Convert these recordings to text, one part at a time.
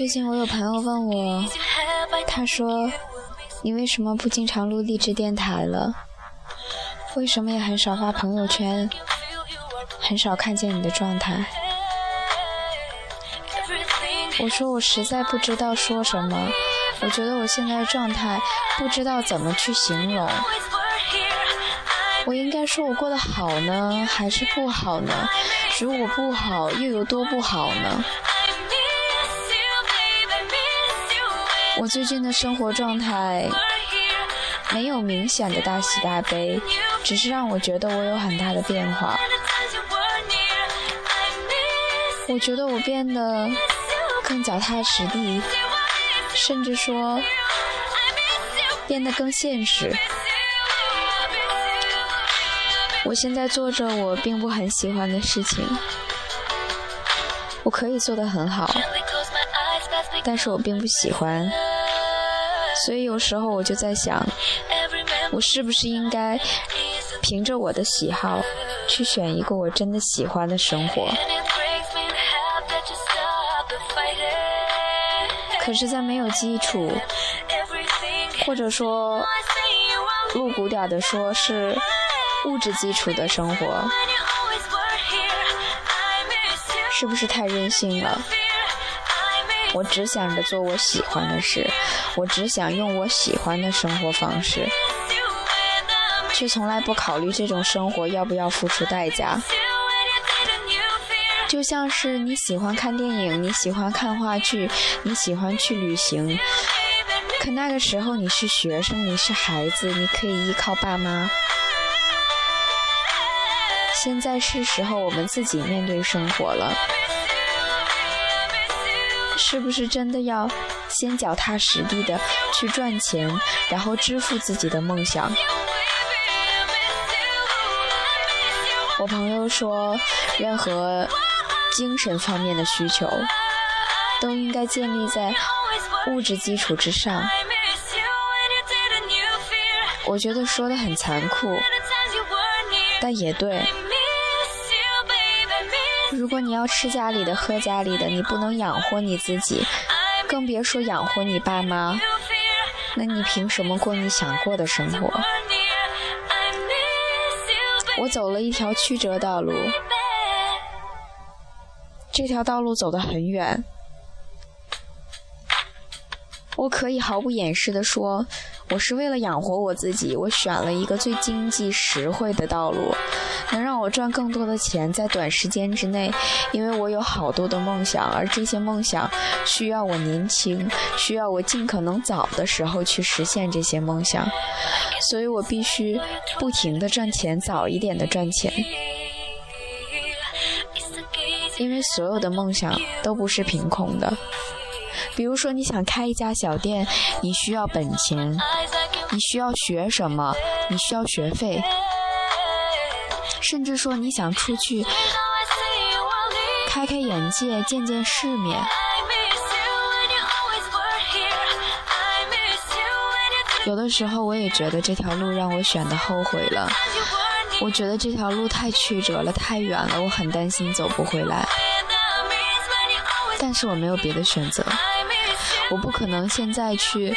最近我有朋友问我，他说：“你为什么不经常录励志电台了？为什么也很少发朋友圈？很少看见你的状态？”我说我实在不知道说什么，我觉得我现在的状态不知道怎么去形容。我应该说我过得好呢，还是不好呢？如果不好，又有多不好呢？我最近的生活状态没有明显的大喜大悲，只是让我觉得我有很大的变化。我觉得我变得更脚踏实地，甚至说变得更现实。我现在做着我并不很喜欢的事情，我可以做得很好，但是我并不喜欢，所以有时候我就在想，我是不是应该凭着我的喜好去选一个我真的喜欢的生活？可是，在没有基础，或者说露骨点的说，是。物质基础的生活，是不是太任性了？我只想着做我喜欢的事，我只想用我喜欢的生活方式，却从来不考虑这种生活要不要付出代价。就像是你喜欢看电影，你喜欢看话剧，你喜欢去旅行，可那个时候你是学生，你是孩子，你可以依靠爸妈。现在是时候我们自己面对生活了，是不是真的要先脚踏实地的去赚钱，然后支付自己的梦想？我朋友说，任何精神方面的需求都应该建立在物质基础之上。我觉得说的很残酷，但也对。如果你要吃家里的、喝家里的，你不能养活你自己，更别说养活你爸妈，那你凭什么过你想过的生活？我走了一条曲折道路，这条道路走得很远，我可以毫不掩饰地说，我是为了养活我自己，我选了一个最经济实惠的道路。能让我赚更多的钱，在短时间之内，因为我有好多的梦想，而这些梦想需要我年轻，需要我尽可能早的时候去实现这些梦想，所以我必须不停地赚钱，早一点的赚钱，因为所有的梦想都不是凭空的。比如说，你想开一家小店，你需要本钱，你需要学什么？你需要学费。甚至说你想出去开开眼界、见见世面，有的时候我也觉得这条路让我选的后悔了。我觉得这条路太曲折了、太远了，我很担心走不回来。但是我没有别的选择，我不可能现在去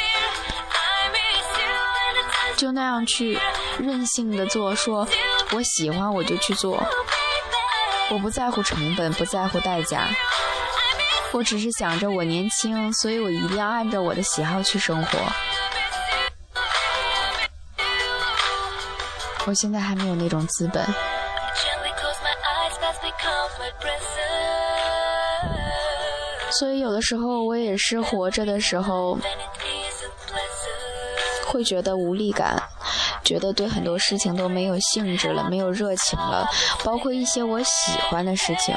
就那样去任性的做说。我喜欢我就去做，我不在乎成本，不在乎代价，我只是想着我年轻，所以我一定要按照我的喜好去生活。我现在还没有那种资本，所以有的时候我也是活着的时候，会觉得无力感。觉得对很多事情都没有兴致了，没有热情了，包括一些我喜欢的事情。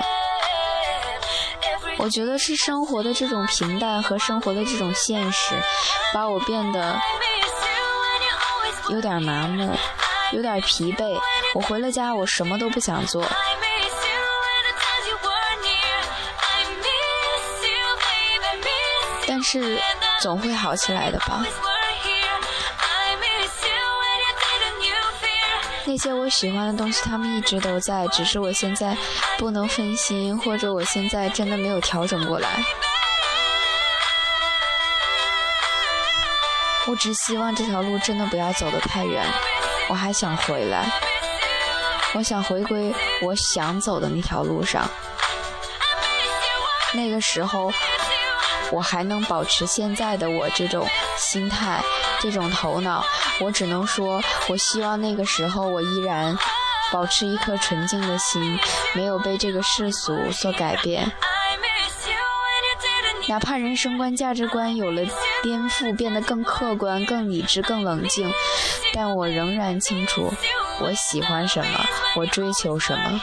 我觉得是生活的这种平淡和生活的这种现实，把我变得有点麻木，有点疲惫。我回了家，我什么都不想做。但是总会好起来的吧。那些我喜欢的东西，他们一直都在，只是我现在不能分心，或者我现在真的没有调整过来。我只希望这条路真的不要走得太远，我还想回来，我想回归我想走的那条路上。那个时候，我还能保持现在的我这种心态、这种头脑，我只能说，我希望那个时候我依然保持一颗纯净的心，没有被这个世俗所改变。哪怕人生观、价值观有了颠覆，变得更客观、更理智、更冷静，但我仍然清楚我喜欢什么，我追求什么，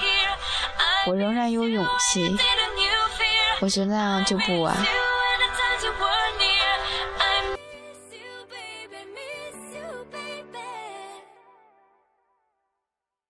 我仍然有勇气。我觉得那样就不晚。